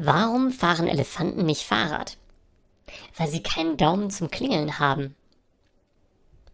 Warum fahren Elefanten nicht Fahrrad? Weil sie keinen Daumen zum Klingeln haben.